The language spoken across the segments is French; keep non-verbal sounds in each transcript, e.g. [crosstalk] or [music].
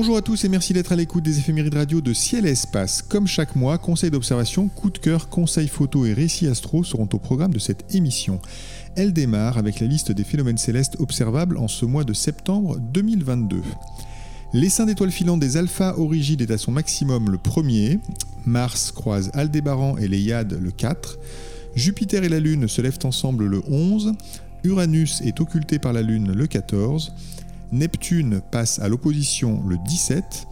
Bonjour à tous et merci d'être à l'écoute des éphémérides radio de Ciel et Espace. Comme chaque mois, conseils d'observation, coup de cœur, conseils photo et récits astro seront au programme de cette émission. Elle démarre avec la liste des phénomènes célestes observables en ce mois de septembre 2022. L'essaim d'étoiles filantes des Alpha Origide est à son maximum le 1er. Mars croise Aldébaran et les Yades le 4. Jupiter et la Lune se lèvent ensemble le 11. Uranus est occulté par la Lune le 14. Neptune passe à l'opposition le 17,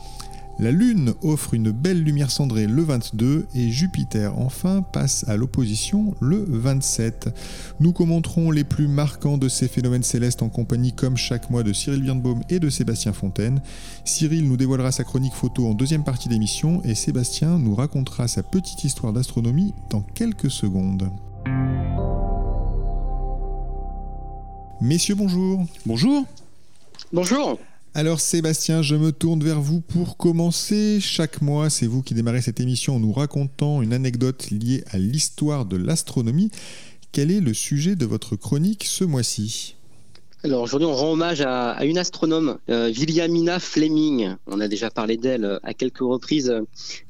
la Lune offre une belle lumière cendrée le 22 et Jupiter enfin passe à l'opposition le 27. Nous commenterons les plus marquants de ces phénomènes célestes en compagnie comme chaque mois de Cyril Birnbaum et de Sébastien Fontaine. Cyril nous dévoilera sa chronique photo en deuxième partie d'émission et Sébastien nous racontera sa petite histoire d'astronomie dans quelques secondes. Messieurs, bonjour. Bonjour. Bonjour. Alors Sébastien, je me tourne vers vous pour commencer. Chaque mois, c'est vous qui démarrez cette émission en nous racontant une anecdote liée à l'histoire de l'astronomie. Quel est le sujet de votre chronique ce mois-ci? Alors aujourd'hui, on rend hommage à, une astronome, euh, Williamina Fleming. On a déjà parlé d'elle euh, à quelques reprises euh,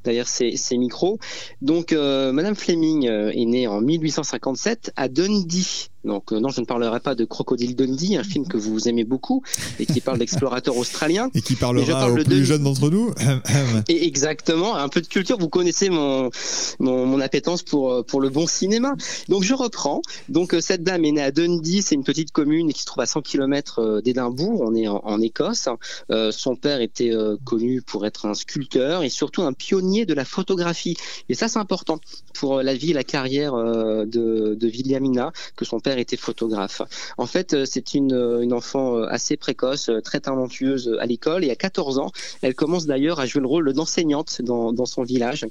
derrière ces, micros. Donc, Madame Fleming est née en 1857 à Dundee, donc euh, non, je ne parlerai pas de Crocodile Dundee, un film que vous aimez beaucoup et qui parle d'explorateurs [laughs] australiens. Et qui parlera aux plus jeunes d'entre nous. [laughs] et exactement, un peu de culture. Vous connaissez mon, mon, appétence pour euh, pour le bon cinéma. Donc je reprends. Donc euh, cette dame est née à Dundee, c'est une petite commune qui se trouve à 100 km d'Édimbourg. On est en, Écosse. son père était connu pour être un sculpteur et surtout un pionnier de la photographie. Et ça c'est important pour la vie et la carrière de, de Williamina que son père était photographe. En fait, euh, c'est une, euh, une enfant euh, assez précoce, très talentueuse à l'école et à 14 ans, elle commence d'ailleurs à jouer le rôle d'enseignante dans, dans son village.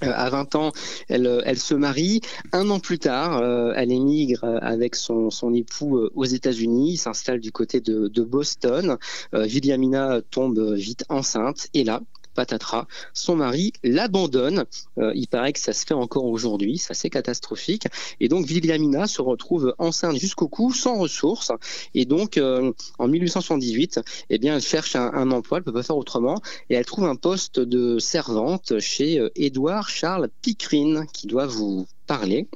à 20 ans, elle, elle, se marie. Un an plus tard, elle émigre avec son, son époux aux États-Unis, s'installe du côté de, de Boston. Williamina tombe vite enceinte et là, patatras, son mari l'abandonne. Euh, il paraît que ça se fait encore aujourd'hui, ça c'est catastrophique. Et donc Williamina se retrouve enceinte jusqu'au cou, sans ressources. Et donc euh, en 1878, eh bien, elle cherche un, emploi, elle peut pas faire autrement, et elle trouve un poste de servante chez euh, Édouard Charles Pickering, qui doit vous parler.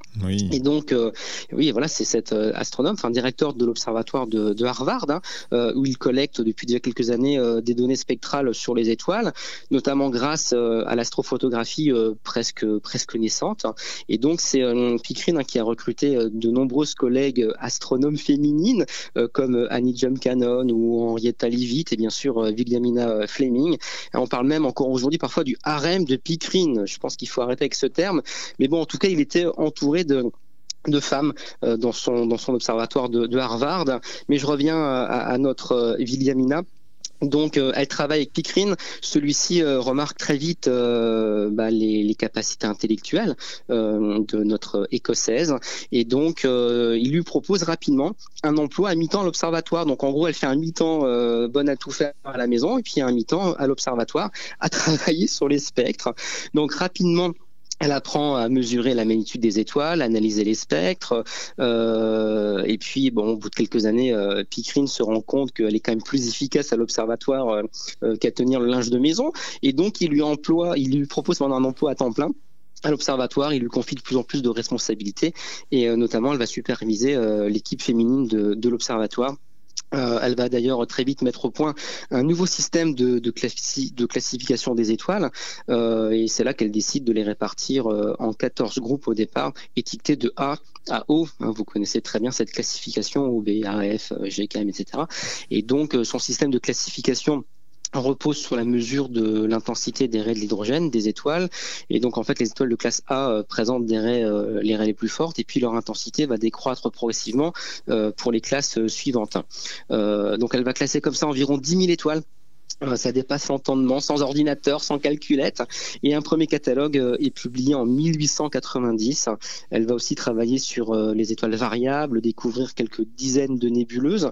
Et donc, euh, oui, voilà, c'est cet euh, astronome, enfin directeur de l'observatoire de, Harvard, hein, euh, où il collecte depuis déjà quelques années des données spectrales sur les étoiles, notamment grâce à l'astrophotographie presque presque naissante. Et donc, c'est Pickering hein, qui a recruté de nombreuses collègues astronomes féminines comme Annie Jump Cannon ou Henrietta Leavitt et bien sûr Williamina Fleming. on parle même encore aujourd'hui parfois du harem de Pickering. Je pense qu'il faut arrêter avec ce terme, mais bon, en tout cas, il était entouré de femmes euh, dans son dans son observatoire de, Harvard. Mais je reviens à, notre euh, Williamina. Donc, euh, elle travaille avec Pickering. Celui-ci remarque très vite bah, les, capacités intellectuelles de notre écossaise, et donc il lui propose rapidement un emploi à mi-temps à l'observatoire. Donc, en gros, elle fait un mi-temps bonne à tout faire à la maison, et puis un mi-temps à l'observatoire à [laughs] travailler sur les spectres. Donc, rapidement elle apprend à mesurer la magnitude des étoiles, analyser les spectres, euh, et puis bon, au bout de quelques années, euh, se rend compte qu'elle est quand même plus efficace à l'observatoire euh, euh, qu'à tenir le linge de maison, et donc il lui emploie, il lui propose pendant un emploi à temps plein à l'observatoire, il lui confie de plus en plus de responsabilités, et notamment elle va superviser l'équipe féminine de l'observatoire euh, elle va d'ailleurs très vite mettre au point un nouveau système de, classification des étoiles euh, et c'est là qu'elle décide de les répartir euh, en 14 groupes au départ, étiquetés de A à O. Hein, vous connaissez très bien cette classification O, B, A, F, G, K, etc. Et donc son système de classification repose sur la mesure de l'intensité des raies de l'hydrogène des étoiles et donc en fait les étoiles de classe A euh, présentent euh, les raies les plus fortes et puis leur intensité va décroître progressivement euh, pour les classes suivantes. donc elle va classer comme ça environ 10 000 étoiles ça dépasse l'entendement, sans ordinateur, sans calculette. Et un premier catalogue euh, est publié en 1890. Elle va aussi travailler sur euh, les étoiles variables, découvrir quelques dizaines de nébuleuses.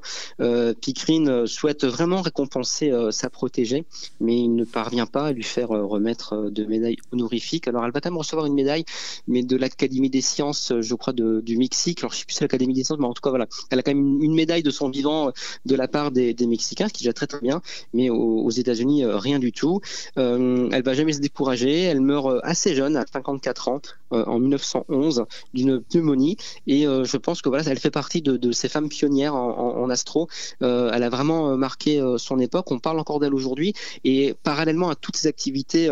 Picrine souhaite vraiment récompenser sa protégée, mais il ne parvient pas à lui faire remettre de médailles honorifiques. Alors elle va quand même recevoir une médaille, mais de l'Académie des sciences, je crois, du Mexique. Alors je ne sais plus si l'Académie des sciences, mais en tout cas voilà, elle a quand même une médaille de son vivant de la part des, Mexicains, ce qui est déjà très très bien. Mais au aux États-Unis, euh, rien du tout. Euh, elle va jamais se décourager. Elle meurt euh, assez jeune, à 54 ans, en 1911, d'une pneumonie. Et je pense que voilà, elle fait partie de, ces femmes pionnières en, astro. elle a vraiment marqué son époque. On parle encore d'elle aujourd'hui. Et parallèlement à toutes ces activités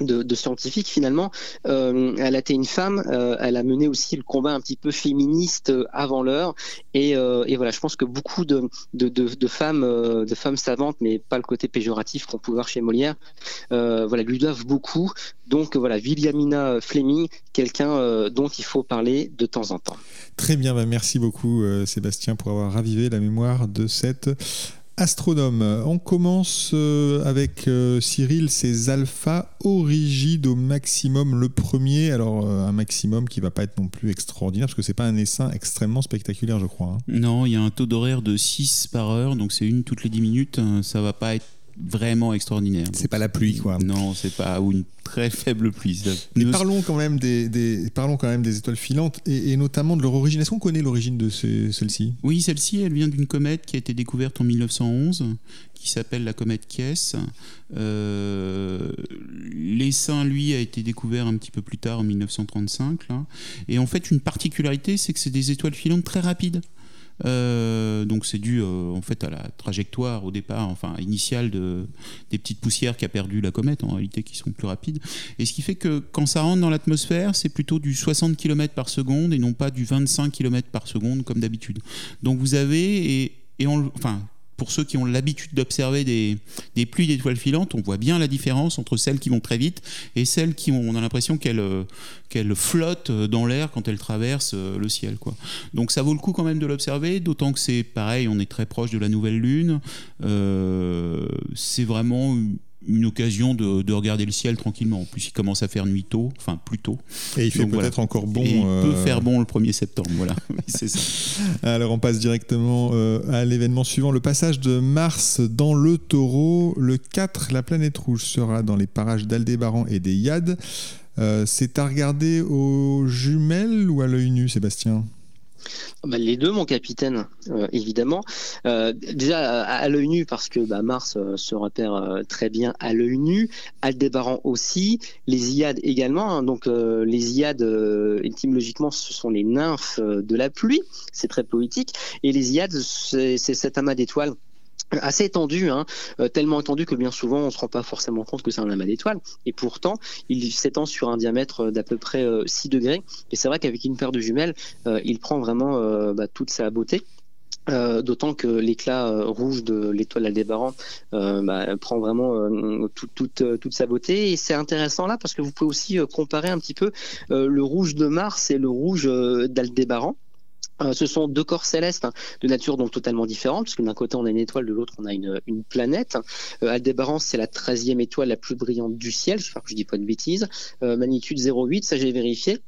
de, de scientifique finalement. Euh, elle a été une femme, euh, elle a mené aussi le combat un petit peu féministe euh, avant l'heure. Et, voilà, je pense que beaucoup de, femmes, de femmes savantes, mais pas le côté péjoratif qu'on peut voir chez Molière, voilà, lui doivent beaucoup. Donc voilà, Williamina Fleming, quelqu'un dont il faut parler de temps en temps. Très bien, bah merci beaucoup Sébastien pour avoir ravivé la mémoire de cette Astronome, on commence euh, avec euh, Cyril, ses alphas origides au maximum. Le premier, alors euh, un maximum qui va pas être non plus extraordinaire parce que c'est pas un essaim extrêmement spectaculaire, je crois. Hein. Non, il y a un taux d'horaire de 6 par heure, donc c'est une toutes les 10 minutes. Ça va pas être vraiment extraordinaire. C'est pas la pluie, quoi. Non, c'est pas ou une très faible pluie. Mais parlons quand même des, parlons quand même des étoiles filantes et, notamment de leur origine. Est-ce qu'on connaît l'origine de celle-ci? Oui, celle-ci, elle vient d'une comète qui a été découverte en 1911, qui s'appelle la comète Kies. Euh, L'essaim, lui, a été découvert un petit peu plus tard, en 1935. Et en fait, une particularité, c'est que c'est des étoiles filantes très rapides. Euh, donc c'est dû euh, en fait à la trajectoire au départ, enfin initiale de, des petites poussières qu'a perdu la comète en réalité qui sont plus rapides. Et ce qui fait que quand ça rentre dans l'atmosphère, c'est plutôt du 60 km par seconde et non pas du 25 km par seconde comme d'habitude. Donc vous avez et, enfin pour ceux qui ont l'habitude d'observer des, pluies d'étoiles filantes, on voit bien la différence entre celles qui vont très vite et celles qui ont, l'impression qu'elles euh, flottent dans l'air quand elles traversent euh, le ciel. Donc ça vaut le coup quand même de l'observer, d'autant que c'est pareil, on est très proche de la nouvelle lune. Euh, c'est vraiment une occasion de, regarder le ciel tranquillement. En plus, il commence à faire nuit tôt, enfin plus tôt. Et il fait peut-être encore bon. il peut euh, faire bon le 1er septembre, voilà. [laughs] c'est ça. Alors, on passe directement euh, à l'événement suivant, le passage de Mars dans le taureau. Le 4, la planète rouge sera dans les parages d'Aldébaran et des Yad. Euh, c'est à regarder aux jumelles ou à l'œil nu, Sébastien? Bah, les deux, mon capitaine, euh, évidemment. Euh, déjà à, l'œil nu, parce que bah, Mars euh, se repère très bien à l'œil nu, Aldébaran aussi, les Iades également. Hein. donc les Iades, étymologiquement, ce sont les nymphes de la pluie, c'est très poétique. Et les Iades, c'est cet amas d'étoiles assez étendu, hein, euh, tellement étendu que bien souvent on ne se rend pas forcément compte que c'est un amas d'étoiles. Et pourtant, il s'étend sur un diamètre d'à peu près 6 euh, degrés. Et c'est vrai qu'avec une paire de jumelles, euh, il prend vraiment bah, toute sa beauté. D'autant que l'éclat rouge de l'étoile Aldébaran bah, prend vraiment toute sa beauté. Et c'est intéressant là parce que vous pouvez aussi comparer un petit peu le rouge de Mars et le rouge d'Aldébaran. Euh, ce sont deux corps célestes hein, de nature donc totalement différente, parce que d'un côté on a une étoile, de l'autre on a une, planète. Euh, c'est la 13e étoile la plus brillante du ciel, j'espère que je dis pas de bêtises. Euh, magnitude 0,8, ça j'ai vérifié.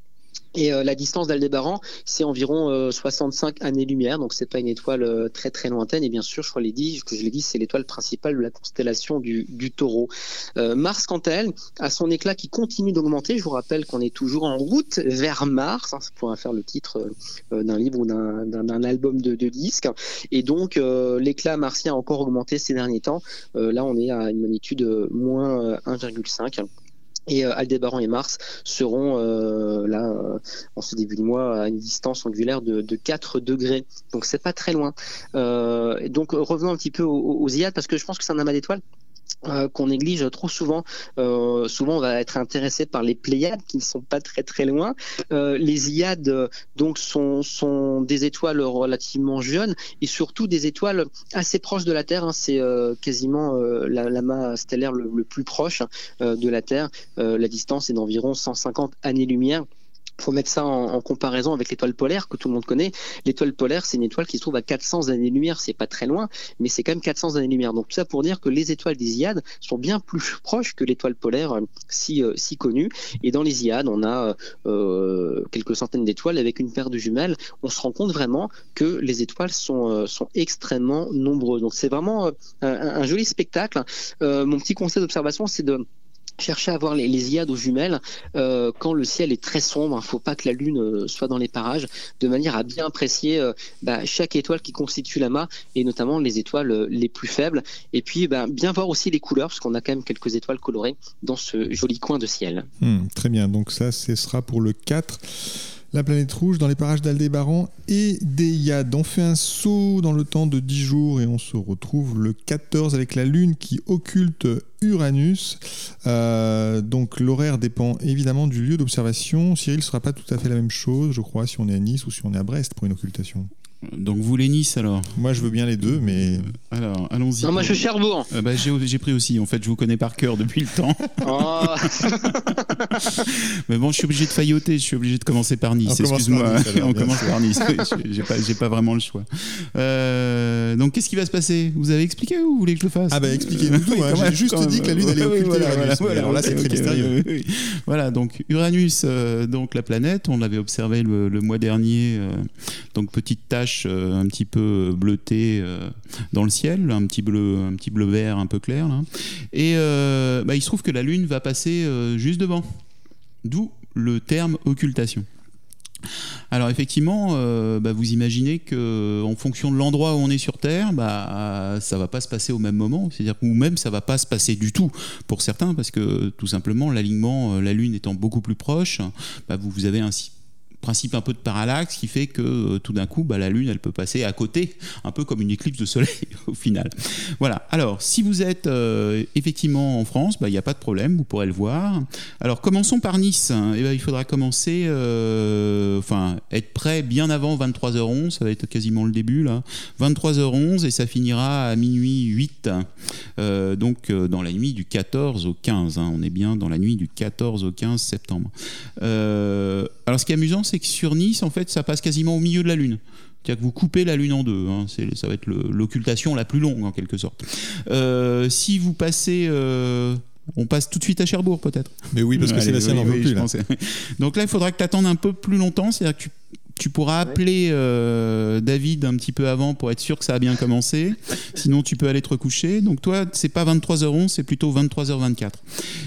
Et euh, la distance d'Aldébaran, c'est environ 65 euh, années-lumière, donc c'est pas une étoile euh, très très lointaine. Et bien sûr, je l'ai dit, que je l'ai dit, c'est l'étoile principale de la constellation du, Taureau. Mars, quant à elle, a son éclat qui continue d'augmenter. Je vous rappelle qu'on est toujours en route vers Mars. Hein, ça pourrait faire le titre d'un livre ou d'un album de, de disques. Et donc, l'éclat martien a encore augmenté ces derniers temps. là, on est à une magnitude moins 1,5. Et euh, Aldébaran et Mars seront euh, là euh, en ce début de mois à une distance angulaire de, de 4 degrés. Donc c'est pas très loin. donc revenons un petit peu aux, aux, Iades parce que je pense que c'est un amas d'étoiles euh, qu'on néglige trop souvent. Euh, souvent, on va être intéressé par les Pléiades qui ne sont pas très très loin. Euh, les Iades donc sont, sont des étoiles relativement jeunes et surtout des étoiles assez proches de la Terre. Hein. C'est quasiment l'amas stellaire le, le, plus proche de la Terre. la distance est d'environ 150 années-lumière faut mettre ça en, comparaison avec l'étoile polaire que tout le monde connaît. L'étoile polaire, c'est une étoile qui se trouve à 400 années-lumière. C'est pas très loin, mais c'est quand même 400 années-lumière. Donc tout ça pour dire que les étoiles des Iades sont bien plus proches que l'étoile polaire euh, si, euh, si connue. Et dans les Iades, on a euh, quelques centaines d'étoiles avec une paire de jumelles. On se rend compte vraiment que les étoiles sont, sont extrêmement nombreuses. Donc c'est vraiment un, joli spectacle. mon petit conseil d'observation, c'est de chercher à voir les, les aux jumelles euh, quand le ciel est très sombre. Il ne faut pas que la lune euh, soit dans les parages, de manière à bien apprécier euh, bah, chaque étoile qui constitue l'amas et notamment les étoiles les plus faibles. Et puis bah, bien voir aussi les couleurs, parce qu'on a quand même quelques étoiles colorées dans ce joli coin de ciel. Hmm, très bien, donc ça, ce sera pour le 4 la planète rouge dans les parages d'Aldébaran et d'Eyad. On fait un saut dans le temps de 10 jours et on se retrouve le 14 avec la Lune qui occulte Uranus. Euh, donc l'horaire dépend évidemment du lieu d'observation. Cyril ne sera pas tout à fait la même chose, je crois, si on est à Nice ou si on est à Brest pour une occultation. Donc vous les Nice alors Moi je veux bien les deux, mais. Euh, alors allons-y. Non, moi je suis Cherbourg. Euh, bah, j'ai pris aussi, en fait je vous connais par cœur depuis le temps. [laughs] Oh. [laughs] mais bon, je suis obligé de failloter, je suis obligé de commencer par Nice, excuse-moi. On commence par Nice, [laughs] j'ai pas, pas vraiment le choix. Euh, donc qu'est-ce qui va se passer? Vous avez expliqué ou vous voulez que je le fasse? Ah bah expliquez-nous tout, hein. j'ai juste dit que la Lune allait occulter voilà, Uranus. Voilà, alors là c'est très mystérieux. Voilà, donc Uranus, donc la planète, on l'avait observé le, le, mois dernier, donc petite tâche euh, un petit peu bleuté euh, dans le ciel, un petit bleu, un petit bleu vert un peu clair. Et euh, bah, il se trouve que la Lune va passer juste devant. D'où le terme occultation. Alors effectivement, bah, vous imaginez que en fonction de l'endroit où on est sur Terre, bah, ça va pas se passer au même moment, c'est-à-dire ou même ça va pas se passer du tout pour certains, parce que tout simplement l'alignement, la Lune étant beaucoup plus proche, bah, vous, vous avez ainsi principe un peu de parallaxe qui fait que euh, tout d'un coup, bah, la Lune, elle peut passer à côté, [laughs] un peu comme une éclipse de soleil [laughs] au final. Voilà. Alors, si vous êtes euh, effectivement en France, bah, il n'y a pas de problème, vous pourrez le voir. Alors, commençons par Nice. Eh ben, il faudra commencer, euh, enfin, être prêt bien avant 23h11, ça va être quasiment le début là. 23h11 et ça finira à minuit 8, donc dans la nuit du 14 au 15. Hein. on est bien dans la nuit du 14 au 15 septembre. alors, ce qui est amusant, c'est que sur Nice, en fait, ça passe quasiment au milieu de la Lune. C'est-à-dire que vous coupez la Lune en deux. Hein. ça va être l'occultation la plus longue, en quelque sorte. Euh, si vous passez. Euh, on passe tout de suite à Cherbourg, peut-être. Mais oui, parce que c'est la scène oui, plus. Donc là, il faudra que tu attendes un peu plus longtemps. C'est-à-dire que tu pourras appeler euh, David un petit peu avant pour être sûr que ça a bien commencé. Sinon, tu peux aller te recoucher. Donc, toi, c'est pas 23h11, c'est plutôt 23h24.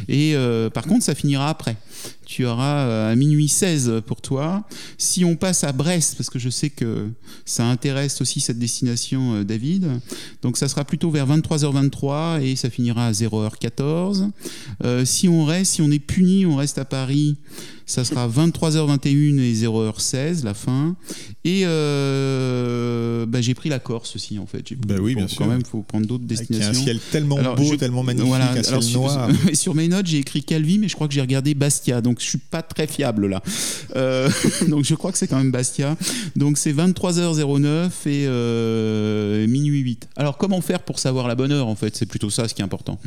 Et par contre, ça finira après tu auras euh, à minuit 16 pour toi. Si on passe à Brest, parce que je sais que ça intéresse aussi cette destination, euh, David, donc ça sera plutôt vers 23h23 et ça finira à 0h14. Euh, si on reste, si on est puni, on reste à Paris, ça sera 23h21 et 0h16 la fin. Et bah, j'ai pris la Corse aussi en fait. Bah oui, bien sûr. Quand même, faut prendre d'autres destinations. Il y a un ciel tellement beau, tellement magnifique, voilà, un ciel noir. Sur, [laughs] sur mes notes, j'ai écrit Calvi, mais je crois que j'ai regardé Bastia, donc je suis pas très fiable là. Euh, [laughs] donc je crois que c'est quand même Bastia. Donc c'est 23h09 et euh, minuit 8. Alors comment faire pour savoir la bonne heure en fait? C'est plutôt ça ce qui est important.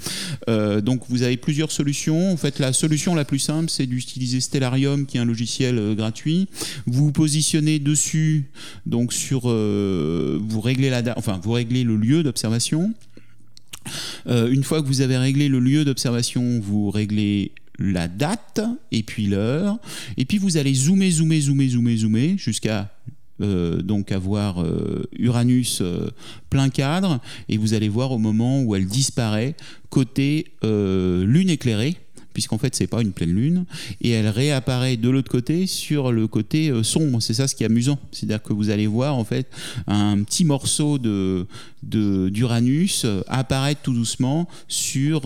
Euh, donc vous avez plusieurs solutions. En fait la solution la plus simple c'est d'utiliser Stellarium qui est un logiciel gratuit. Vous vous positionnez dessus donc sur vous réglez la enfin vous réglez le lieu d'observation. une fois que vous avez réglé le lieu d'observation, vous réglez la date et puis l'heure. Et puis vous allez zoomer, zoomer, zoomer, zoomer, zoomer jusqu'à euh, donc avoir euh, Uranus euh, plein cadre et vous allez voir au moment où elle disparaît côté lune éclairée puisqu'en fait c'est pas une pleine lune, et elle réapparaît de l'autre côté sur le côté euh, sombre. C'est ça ce qui est amusant, c'est-à-dire que vous allez voir en fait un petit morceau de d'Uranus apparaître tout doucement sur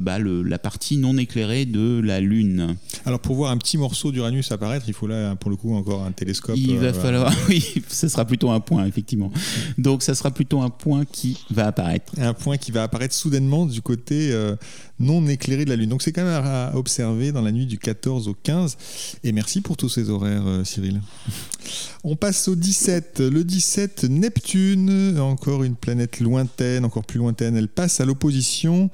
bah, la partie non éclairée de la Lune. Alors pour voir un petit morceau d'Uranus apparaître, il faut là pour le coup encore un télescope. Il va falloir, [laughs] oui, ce sera plutôt un point effectivement. Donc ça sera plutôt un point qui va apparaître. Un point qui va apparaître soudainement du côté euh, non éclairé de la Lune. Donc c'est quand même à observer dans la nuit du 14 au 15. Et merci pour tous ces horaires, euh, Cyril. On passe au 17. Le 17, Neptune, encore une planète lointaine, encore plus lointaine. Elle passe à l'opposition.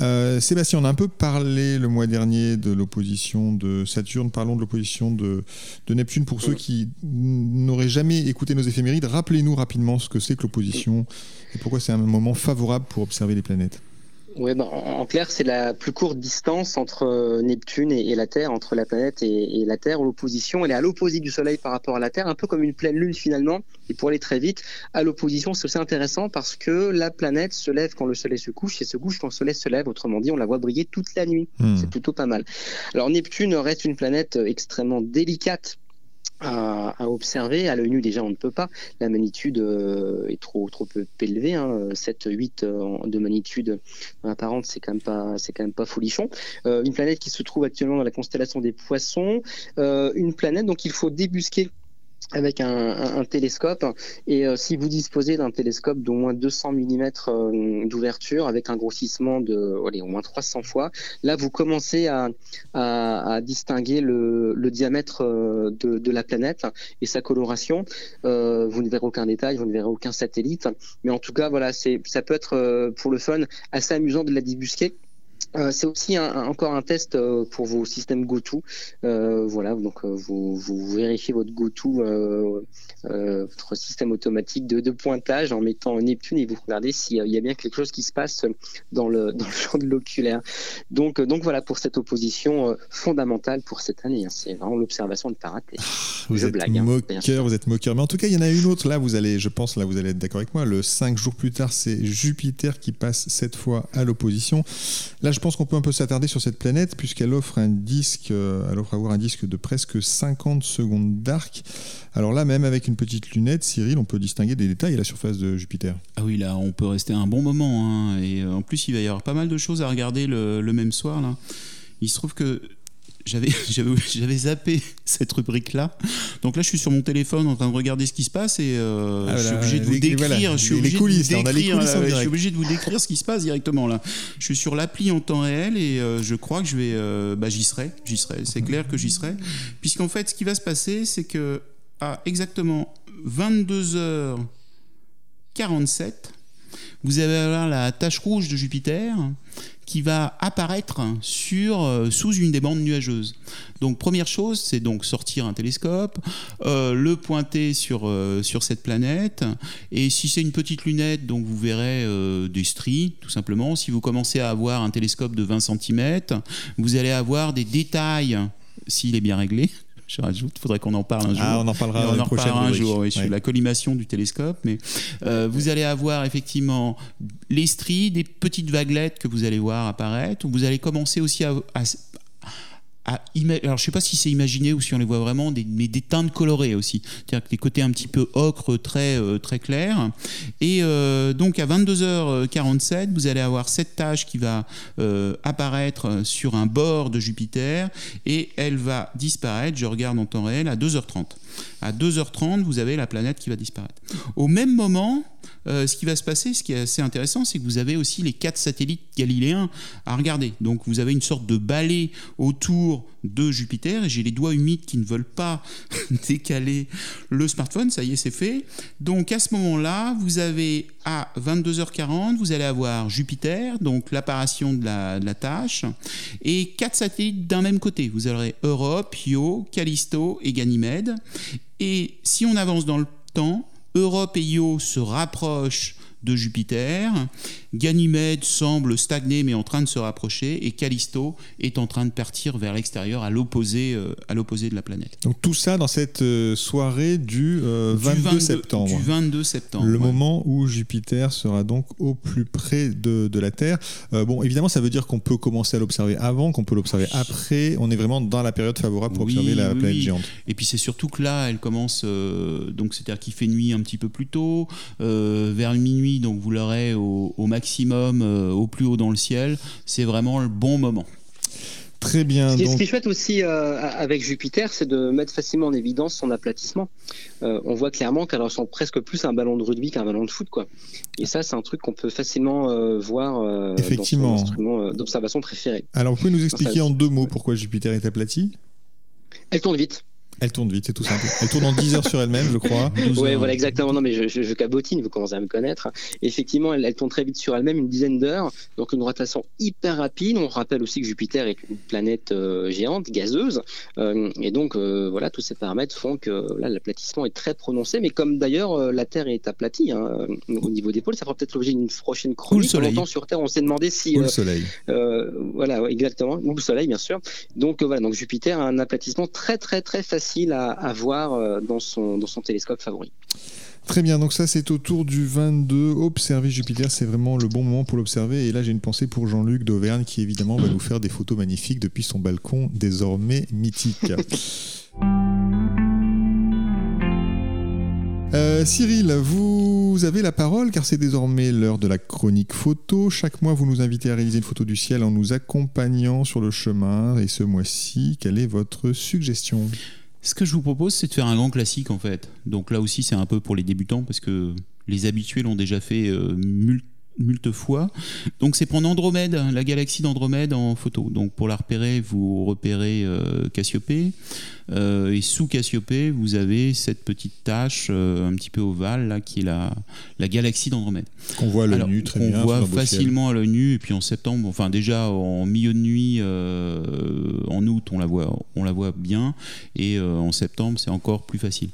Euh, Sébastien, on a un peu parlé le mois dernier de l'opposition de Saturne. Parlons de l'opposition de, de, Neptune. Pour ceux qui n'auraient jamais écouté nos éphémérides, rappelez-nous rapidement ce que c'est que l'opposition et pourquoi c'est un moment favorable pour observer les planètes. Ouais, ben, en clair, c'est la plus courte distance entre euh, Neptune et, la Terre, entre la planète et, la Terre. L'opposition, elle est à l'opposé du Soleil par rapport à la Terre, un peu comme une pleine lune finalement. Et pour aller très vite, à l'opposition, c'est aussi intéressant parce que la planète se lève quand le Soleil se couche et se couche quand le Soleil se lève. Autrement dit, on la voit briller toute la nuit. Hmm. C'est plutôt pas mal. Alors Neptune reste une planète extrêmement délicate à, observer. À l'œil nu, déjà, on ne peut pas. La magnitude euh, est trop trop peu élevée. Hein. 7, 8 euh, de magnitude apparente, c'est quand même pas c'est quand même pas folichon. Euh, une planète qui se trouve actuellement dans la constellation des Poissons. une planète donc il faut débusquer avec un, télescope. Et euh, si vous disposez d'un télescope d'au moins 200 mm euh, d'ouverture, avec un grossissement de allez, au moins 300 fois, là vous commencez à, distinguer le, diamètre euh, de, de, la planète et sa coloration. vous ne verrez aucun détail, vous ne verrez aucun satellite, mais en tout cas voilà, ça peut être pour le fun assez amusant de la débusquer. Euh, c'est aussi un, encore un test euh, pour vos systèmes GoTo. Euh, voilà, donc vous, vous, vérifiez votre GoTo, votre système automatique de, de, pointage en mettant Neptune et vous regardez s'il y a bien quelque chose qui se passe dans le, dans le champ de l'oculaire. Donc, donc voilà pour cette opposition fondamentale pour cette année. Hein. C'est vraiment l'observation de pas rater. Vous êtes blague, hein, moqueur, vous êtes moqueur. Mais en tout cas, il y en a une autre. Là, vous allez, je pense, là, vous allez être d'accord avec moi. Le 5 jours plus tard, c'est Jupiter qui passe cette fois à l'opposition. Je pense qu'on peut un peu s'attarder sur cette planète puisqu'elle offre un disque, euh, elle offre à un disque de presque 50 secondes d'arc. Alors là, même avec une petite lunette, Cyril, on peut distinguer des détails à la surface de Jupiter. Ah oui, là, on peut rester un bon moment. Hein. Et euh, en plus, il va y avoir pas mal de choses à regarder le, le même soir. Là. Il se trouve que [laughs] j'avais, j'avais, zappé cette rubrique-là. Donc là, je suis sur mon téléphone en train de regarder ce qui se passe et euh, ah, je suis obligé de vous décrire. je suis obligé de vous décrire. je suis obligé de vous décrire ce qui se passe directement là. Je suis sur l'appli en temps réel et euh, je crois que je vais, euh, bah, j'y serai, j'y serai. C'est clair que j'y serai, puisqu'en fait, ce qui va se passer, c'est que à exactement 22h47, vous allez avoir la tache rouge de Jupiter qui va apparaître sur, euh, sous une des bandes nuageuses. Donc première chose, c'est donc sortir un télescope, euh, le pointer sur, euh, sur cette planète, et si c'est une petite lunette, donc vous verrez des stries, tout simplement. Si vous commencez à avoir un télescope de 20 cm, vous allez avoir des détails, s'il est bien réglé, je rajoute. Il faudrait qu'on en parle un jour. Ah, on en parlera, on en reparlera un jour oui, sur la collimation du télescope. Mais euh, vous allez avoir effectivement les stries, des petites vaguelettes que vous allez voir apparaître. Vous allez commencer aussi à, à, alors je sais pas si c'est imaginé ou si on les voit vraiment, mais des teintes colorées aussi, c'est-à-dire des côtés un petit peu ocre très euh, très clairs. Et euh, donc à 22h47, vous allez avoir cette tache qui va euh, apparaître sur un bord de Jupiter et elle va disparaître. Je regarde en temps réel à 2h30. À 2h30, vous avez la planète qui va disparaître. Au même moment, euh, ce qui va se passer, ce qui est assez intéressant, c'est que vous avez aussi les quatre satellites galiléens à regarder. Donc vous avez une sorte de balai autour de Jupiter j'ai les doigts humides qui ne veulent pas [laughs] décaler le smartphone. Ça y est, c'est fait. Donc à ce moment-là, vous avez à 22h40, vous allez avoir Jupiter, donc l'apparition de la, de tâche, et quatre satellites d'un même côté. Vous aurez Europe, Io, Callisto et Ganymède. Et si on avance dans le temps, Europe et Io se rapprochent de Jupiter. Ganymède semble stagner mais en train de se rapprocher et Callisto est en train de partir vers l'extérieur à l'opposé euh, à l'opposé de la planète. Donc tout ça dans cette euh, soirée du, 22, septembre. Du 22 septembre. Le moment où Jupiter sera donc au plus près de, de la Terre. bon, évidemment, ça veut dire qu'on peut commencer à l'observer avant, qu'on peut l'observer après. On est vraiment dans la période favorable pour observer la planète géante. Et puis c'est surtout que là, elle commence, donc c'est-à-dire qu'il fait nuit un petit peu plus tôt, vers minuit, donc vous l'aurez au, au maximum euh, au plus haut dans le ciel, c'est vraiment le bon moment. Très bien. Ce qui, est chouette aussi euh, avec Jupiter, c'est de mettre facilement en évidence son aplatissement. Euh, on voit clairement qu'elle ressemble presque plus à un ballon de rugby qu'un ballon de foot, quoi. Et ça, c'est un truc qu'on peut facilement voir Effectivement. dans son instrument d'observation préféré. Alors, vous pouvez nous expliquer en deux mots pourquoi Jupiter est aplati? Elle tourne vite. Elle tourne vite, c'est tout simple. Elle tourne en 10 heures sur elle-même, je crois. Oui, voilà, exactement. Non, mais je, je, cabotine, vous commencez à me connaître. Effectivement, elle, tourne très vite sur elle-même, une dizaine d'heures. Donc, une rotation hyper rapide. On rappelle aussi que Jupiter est une planète euh, géante, gazeuse. Euh, et donc, euh, voilà, tous ces paramètres font que là, l'aplatissement est très prononcé. Mais comme d'ailleurs, la Terre est aplatie hein, au niveau des pôles, ça fera peut-être l'objet d'une prochaine chronique. Ou le Longtemps sur Terre, on s'est demandé si. Ou le Soleil. voilà, exactement. Ou le Soleil, bien sûr. Donc, voilà, donc Jupiter a un aplatissement très, très, très facile à, à voir euh, dans son, dans son télescope favori. Très bien, donc ça c'est autour du 22. Observer Jupiter, c'est vraiment le bon moment pour l'observer. Et là j'ai une pensée pour Jean-Luc d'Auvergne qui évidemment va nous faire des photos magnifiques depuis son balcon désormais mythique. [laughs] Euh, Cyril, vous avez la parole car c'est désormais l'heure de la chronique photo. Chaque mois, vous nous invitez à réaliser une photo du ciel en nous accompagnant sur le chemin. Et ce mois-ci, quelle est votre suggestion? Ce que je vous propose, c'est de faire un grand classique en fait. Donc là aussi, c'est un peu pour les débutants parce que les habitués l'ont déjà fait euh, multe fois. Donc c'est prendre Andromède, la galaxie d'Andromède en photo. Donc pour la repérer, vous repérez euh, Cassiopée. Euh, et sous Cassiopée, vous avez cette petite tache euh, un petit peu ovale là, qui est la, la galaxie d'Andromède. Qu'on voit à l'œil nu très bien. On voit facilement à l'œil nu. Et puis en septembre, enfin déjà en milieu de nuit, en août, on la voit, on la voit bien. Et en septembre, c'est encore plus facile.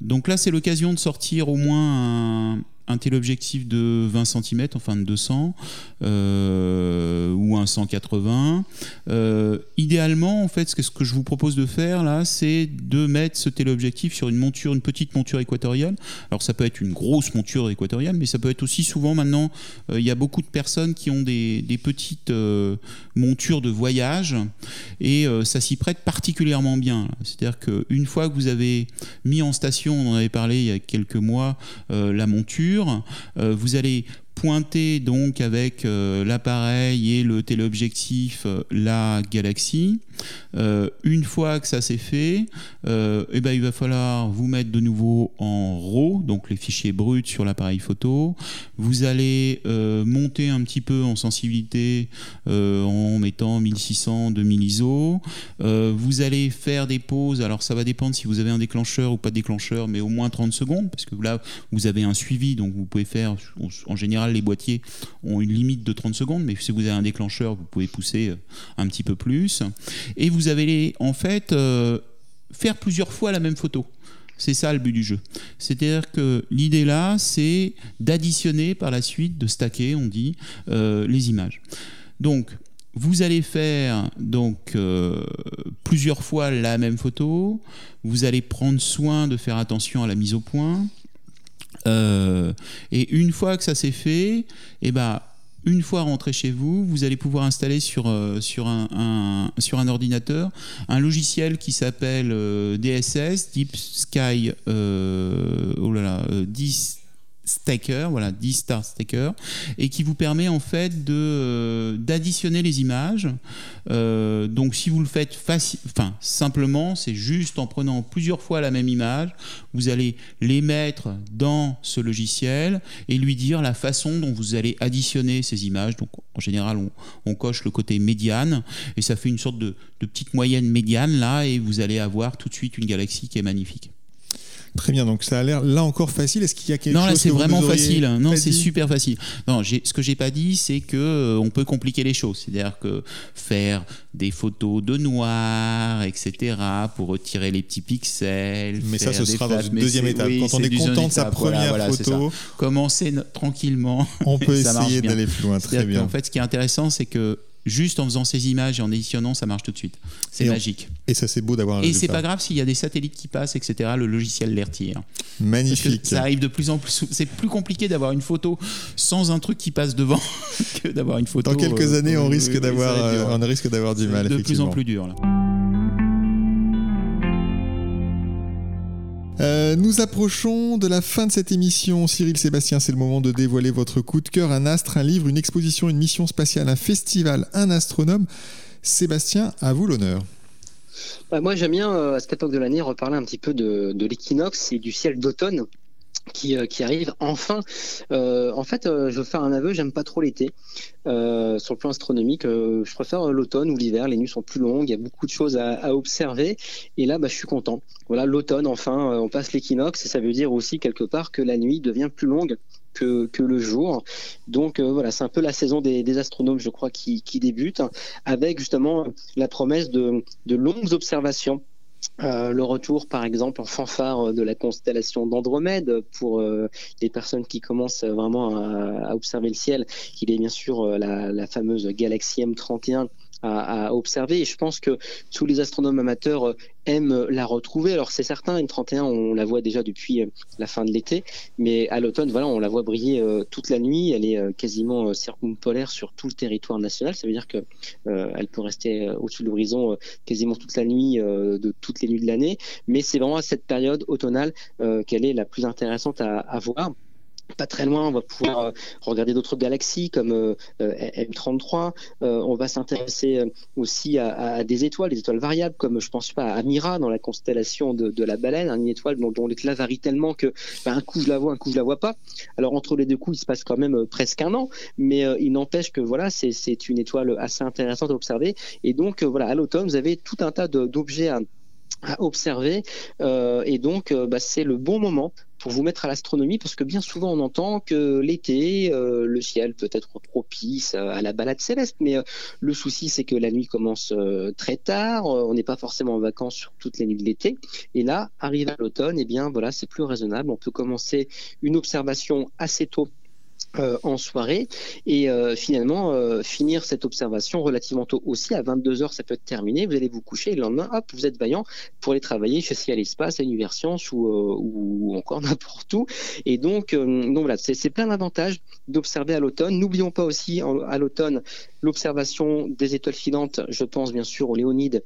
donc là, c'est l'occasion de sortir au moins un, un téléobjectif de 20 cm, enfin de 200, euh, ou un 180. Euh, idéalement, en fait, ce que, je vous propose de faire là, c'est de mettre ce téléobjectif sur une monture, une petite monture équatoriale. Alors ça peut être une grosse monture équatoriale, mais ça peut être aussi souvent maintenant, euh, il y a beaucoup de personnes qui ont des, des petites montures de voyage, et ça s'y prête particulièrement bien. C'est-à-dire qu'une fois que vous avez mis en station, on en avait parlé il y a quelques mois, la monture, euh, vous allez pointer donc avec euh, l'appareil et le téléobjectif euh, la galaxie. Euh, une fois que ça c'est fait, eh ben, il va falloir vous mettre de nouveau en RAW, donc les fichiers bruts sur l'appareil photo. Vous allez monter un petit peu en sensibilité en mettant 1600, 2000 ISO. vous allez faire des pauses, alors ça va dépendre si vous avez un déclencheur ou pas de déclencheur, mais au moins 30 secondes, parce que là vous avez un suivi, donc vous pouvez faire en général les boîtiers ont une limite de 30 secondes, mais si vous avez un déclencheur, vous pouvez pousser euh, un petit peu plus. Et vous allez en fait euh, faire plusieurs fois la même photo. C'est ça le but du jeu. C'est-à-dire que l'idée là, c'est d'additionner par la suite, de stacker, on dit, euh, les images. Donc, vous allez faire donc plusieurs fois la même photo. Vous allez prendre soin de faire attention à la mise au point. Euh, et une fois que ça s'est fait, eh ben, une fois rentré chez vous, vous allez pouvoir installer sur, euh, un, ordinateur un logiciel qui s'appelle euh, DSS, Deep Sky oh là là, 10 Stacker, voilà, 10 star stacker, et qui vous permet en fait de euh, d'additionner les images. Euh, donc si vous le faites enfin simplement, c'est juste en prenant plusieurs fois la même image, vous allez les mettre dans ce logiciel et lui dire la façon dont vous allez additionner ces images. Donc en général, on, coche le côté médiane et ça fait une sorte de, de petite moyenne médiane là, et vous allez avoir tout de suite une galaxie qui est magnifique. Très bien, donc ça a l'air là encore facile. Est-ce qu'il y a quelque non, chose là c'est vraiment facile. Non, c'est super facile. Non, ce que j'ai pas dit, c'est que euh, on peut compliquer les choses. C'est-à-dire que faire des photos de noir, etc., pour retirer les petits pixels. Mais ça, ce sera dans une deuxième étape. oui, Quand on est content de sa étape. Première voilà, photo, Commencer tranquillement. on peut [laughs] essayer d'aller plus loin. Très bien. qu'en fait, ce qui est intéressant, c'est que juste en faisant ces images et en éditionnant, ça marche tout de suite. C'est on- magique. Et ça, c'est beau d'avoir Et c'est pas grave s'il y a des satellites qui passent, etc. Le logiciel les retire. Magnifique. ça arrive de plus en plus. C'est plus compliqué d'avoir une photo sans un truc qui passe devant [laughs] que d'avoir une photo. Dans quelques euh, années, on oui, risque oui, d'avoir, euh, on risque d'avoir du C'est mal. De plus en plus dur. Là. Euh, nous approchons de la fin de cette émission. Cyril Sébastien, c'est le moment de dévoiler votre coup de cœur. Un astre, un livre, une exposition, une mission spatiale, un festival, un astronome. Sébastien, à vous l'honneur. Bah, moi, j'aime bien, euh, à cette époque de l'année, reparler un petit peu de, de l'équinoxe et du ciel d'automne. Qui, euh, qui arrive enfin. Euh, en fait, euh, je veux faire un aveu, j'aime pas trop l'été. Euh, sur le plan astronomique, euh, je préfère l'automne ou l'hiver. Les nuits sont plus longues, il y a beaucoup de choses à, à observer. Et là, bah, je suis content. Voilà, l'automne, enfin, euh, on passe l'équinoxe et ça veut dire aussi quelque part que la nuit devient plus longue que, que le jour. Donc voilà, c'est un peu la saison des, des astronomes, je crois, qui, qui débute, avec justement la promesse de, de longues observations. Euh, le retour, par exemple, en fanfare de la constellation d'Andromède pour euh, les personnes qui commencent vraiment à, observer le ciel. Il est bien sûr euh, la, la fameuse galaxie M31 à, à observer. Et je pense que tous les astronomes amateurs euh, aiment la retrouver. Alors c'est certain, M31, on la voit déjà depuis euh, la fin de l'été, mais à l'automne, voilà, on la voit briller euh, toute la nuit. Elle est quasiment circumpolaire sur tout le territoire national. Ça veut dire que elle peut rester au-dessus de l'horizon quasiment toute la nuit de toutes les nuits de l'année. Mais c'est vraiment à cette période automnale qu'elle est la plus intéressante à, à voir pas très loin, on va pouvoir euh, regarder d'autres galaxies comme euh, euh, M33. Euh, on va s'intéresser aussi à, des étoiles, des étoiles variables, comme je pense pas à Mira dans la constellation de, la baleine, une étoile dont, l'éclat varie tellement que ben, un coup je la vois, un coup je la vois pas. Alors entre les deux coups, il se passe quand même presque un an, mais il n'empêche que voilà, c'est une étoile assez intéressante à observer. Et donc voilà, à l'automne, vous avez tout un tas d'objets à à observer euh, et donc euh, bah, c'est le bon moment pour vous mettre à l'astronomie parce que bien souvent on entend que l'été euh, le ciel peut être propice à la balade céleste mais euh, le souci c'est que la nuit commence euh, très tard on n'est pas forcément en vacances sur toutes les nuits de l'été et là arrive à l'automne et bien voilà c'est plus raisonnable. On peut commencer une observation assez tôt euh, en soirée. Et euh, finalement euh, finir cette observation relativement tôt aussi à 22 heures ça peut être terminé. Vous allez vous coucher et le lendemain hop vous êtes vaillant pour aller travailler chez Ciel Espace à Universcience ou, ou encore [laughs] n'importe où. Et donc donc voilà c'est plein d'avantages d'observer à l'automne. N'oublions pas aussi à l'automne l'observation des étoiles filantes. Je pense bien sûr aux Léonides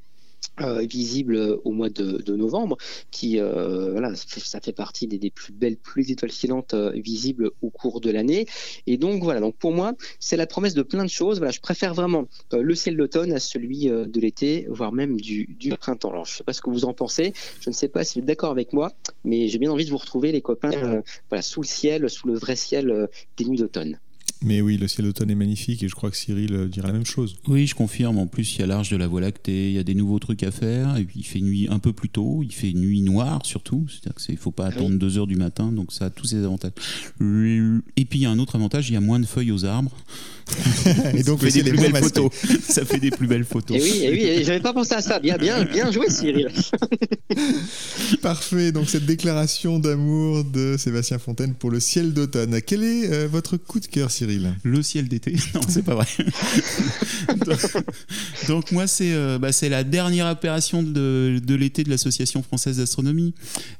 euh, visible au mois de, de novembre, qui euh, voilà, ça fait, partie des, des plus belles pluies d'étoiles filantes euh, visibles au cours de l'année. Et donc voilà, donc pour moi, c'est la promesse de plein de choses. Voilà, je préfère vraiment euh, le ciel d'automne à celui euh, de l'été, voire même du, du printemps. Alors je sais pas ce que vous en pensez, je ne sais pas si vous êtes d'accord avec moi, mais j'ai bien envie de vous retrouver les copains, euh, voilà, sous le ciel, sous le vrai ciel euh, des nuits d'automne. Mais oui, le ciel d'automne est magnifique et je crois que Cyril euh, dira la même chose. Oui, je confirme. En plus, il y a l'arche de la Voie lactée, il y a des nouveaux trucs à faire. Et puis, il fait nuit un peu plus tôt. Il fait nuit noire surtout. C'est-à-dire qu'il ne faut pas attendre 2 heures du matin. Donc, ça a tous ses avantages. Et puis, il y a un autre avantage il y a moins de feuilles aux arbres. [laughs] Et donc [laughs] ça fait des plus belles photos. ça fait des plus belles photos. Et oui, et oui, et j'avais pas pensé à ça. Bien, bien, bien joué, Cyril. [laughs] Parfait, donc cette déclaration d'amour de Sébastien Fontaine pour le ciel d'automne. Quel est euh, votre coup de cœur, Cyril? Le ciel d'été [laughs] Non, c'est pas vrai. donc, [laughs] donc moi, c'est euh, bah, la dernière opération de, de l'été de l'Association française d'astronomie.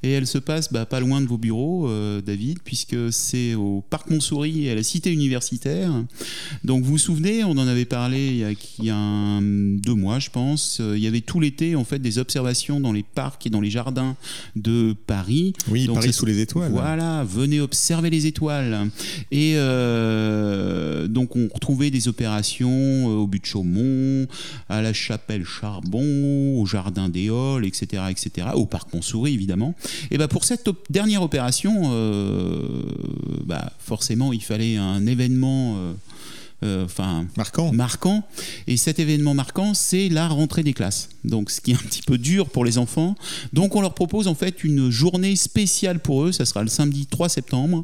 Et elle se passe bah, pas loin de vos bureaux, euh, David, puisque c'est au Parc Montsouris, à la cité universitaire. Donc vous vous souvenez, on en avait parlé il y a, il y a un- deux mois, je pense. Euh, Il y avait tout l'été, en fait, des observations dans les parcs et dans les jardins de Paris. Oui, Donc, Paris sous les étoiles. Voilà, venez observer les étoiles. Et euh, donc on retrouvait des opérations euh, au but de Chaumont, à la chapelle Charbon, au jardin des Halles, etc., etc., au parc Montsouris évidemment. Et bah pour cette op- dernière opération, euh, bah forcément il fallait un événement. euh, enfin marquant. marquant. Et cet événement marquant, c'est la rentrée des classes. Donc, ce qui est un petit peu dur pour les enfants. Donc, on leur propose en fait une journée spéciale pour eux. Ça sera le samedi 3 septembre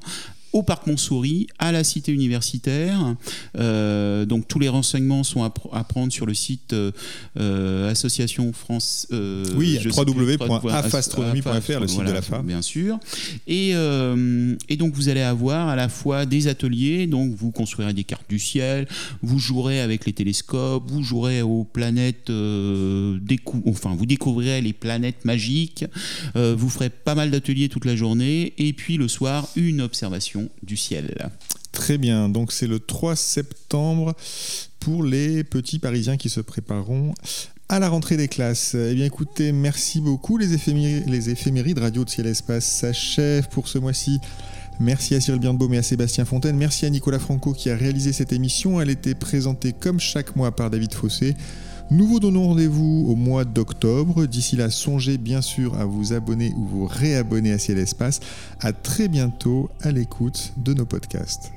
au Parc Montsouris, à la cité universitaire. Euh, donc tous les renseignements sont à, prendre sur le site euh, euh, Association France. oui, www.afastronomie.fr, le site de la FA. Bien sûr. Et, et, donc vous allez avoir à la fois des ateliers, donc vous construirez des cartes du ciel, vous jouerez avec les télescopes, vous jouerez aux planètes, enfin vous découvrirez les planètes magiques, vous ferez pas mal d'ateliers toute la journée, et puis le soir, une observation du ciel. Très bien, donc c'est le 3 septembre pour les petits Parisiens qui se prépareront à la rentrée des classes. Eh bien écoutez, merci beaucoup. Les éphémérides, les éphémérides Radio de Ciel Espace s'achèvent pour ce mois-ci. Merci à Cyril Birnbaum et à Sébastien Fontaine. Merci à Nicolas Franco qui a réalisé cette émission. Elle était présentée comme chaque mois par David Fossé. Nous vous donnons rendez-vous au mois d'octobre. D'ici là, songez bien sûr à vous abonner ou vous réabonner à Ciel Espace. À très bientôt à l'écoute de nos podcasts.